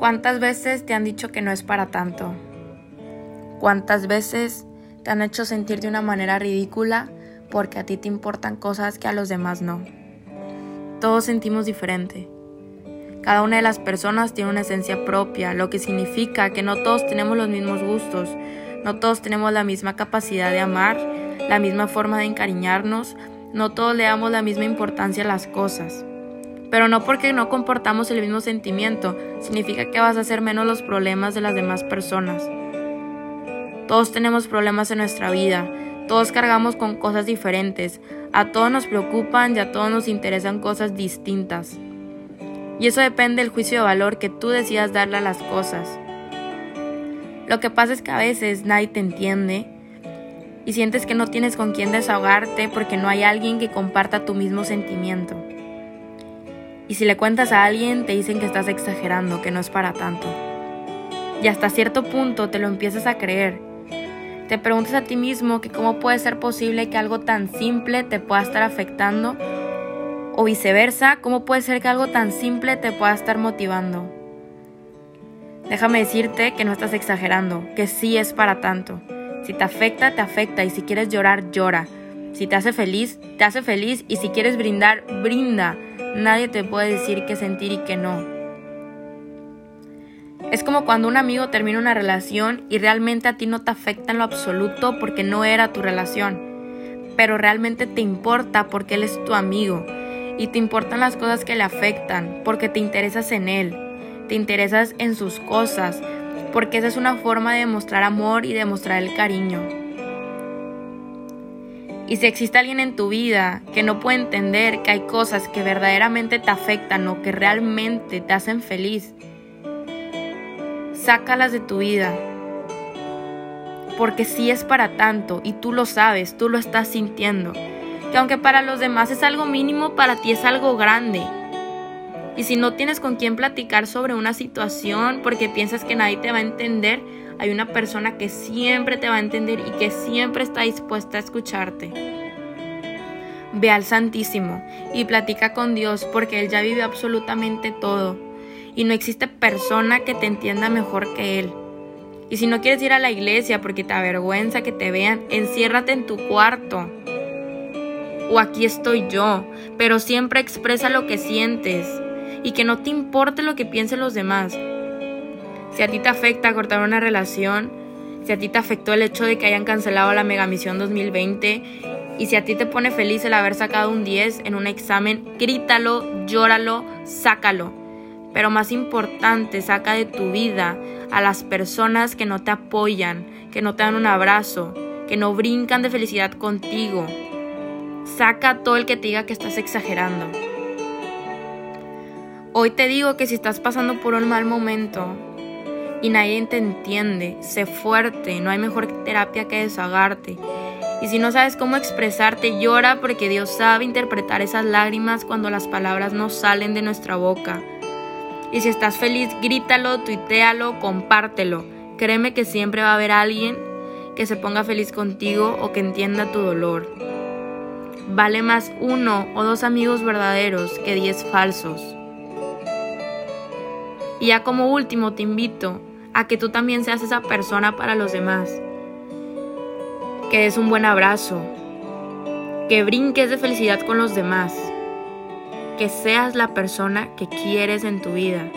¿Cuántas veces te han dicho que no es para tanto? ¿Cuántas veces te han hecho sentir de una manera ridícula porque a ti te importan cosas que a los demás no? Todos sentimos diferente. Cada una de las personas tiene una esencia propia, lo que significa que no todos tenemos los mismos gustos, no todos tenemos la misma capacidad de amar, la misma forma de encariñarnos, no todos le damos la misma importancia a las cosas. Pero no porque no comportamos el mismo sentimiento, significa que vas a hacer menos los problemas de las demás personas. Todos tenemos problemas en nuestra vida, todos cargamos con cosas diferentes, a todos nos preocupan y a todos nos interesan cosas distintas. Y eso depende del juicio de valor que tú decidas darle a las cosas. Lo que pasa es que a veces nadie te entiende y sientes que no tienes con quién desahogarte porque no hay alguien que comparta tu mismo sentimiento. Y si le cuentas a alguien, te dicen que estás exagerando, que no es para tanto. Y hasta cierto punto te lo empiezas a creer. Te preguntas a ti mismo que cómo puede ser posible que algo tan simple te pueda estar afectando o viceversa, cómo puede ser que algo tan simple te pueda estar motivando. Déjame decirte que no estás exagerando, que sí es para tanto. Si te afecta, te afecta y si quieres llorar, llora. Si te hace feliz, te hace feliz y si quieres brindar, brinda. Nadie te puede decir qué sentir y qué no. Es como cuando un amigo termina una relación y realmente a ti no te afecta en lo absoluto porque no era tu relación, pero realmente te importa porque él es tu amigo y te importan las cosas que le afectan porque te interesas en él, te interesas en sus cosas, porque esa es una forma de demostrar amor y demostrar el cariño. Y si existe alguien en tu vida que no puede entender que hay cosas que verdaderamente te afectan o que realmente te hacen feliz, sácalas de tu vida. Porque si es para tanto y tú lo sabes, tú lo estás sintiendo. Que aunque para los demás es algo mínimo, para ti es algo grande. Y si no tienes con quién platicar sobre una situación porque piensas que nadie te va a entender, hay una persona que siempre te va a entender y que siempre está dispuesta a escucharte. Ve al Santísimo y platica con Dios porque Él ya vive absolutamente todo y no existe persona que te entienda mejor que Él. Y si no quieres ir a la iglesia porque te avergüenza que te vean, enciérrate en tu cuarto. O aquí estoy yo, pero siempre expresa lo que sientes y que no te importe lo que piensen los demás. Si a ti te afecta cortar una relación, si a ti te afectó el hecho de que hayan cancelado la Megamisión 2020 y si a ti te pone feliz el haber sacado un 10 en un examen, grítalo, llóralo, sácalo. Pero más importante, saca de tu vida a las personas que no te apoyan, que no te dan un abrazo, que no brincan de felicidad contigo. Saca a todo el que te diga que estás exagerando. Hoy te digo que si estás pasando por un mal momento, y nadie te entiende. Sé fuerte, no hay mejor terapia que desahogarte. Y si no sabes cómo expresarte, llora porque Dios sabe interpretar esas lágrimas cuando las palabras no salen de nuestra boca. Y si estás feliz, grítalo, tuitealo, compártelo. Créeme que siempre va a haber alguien que se ponga feliz contigo o que entienda tu dolor. Vale más uno o dos amigos verdaderos que diez falsos. Y ya como último te invito a que tú también seas esa persona para los demás. Que des un buen abrazo, que brinques de felicidad con los demás, que seas la persona que quieres en tu vida.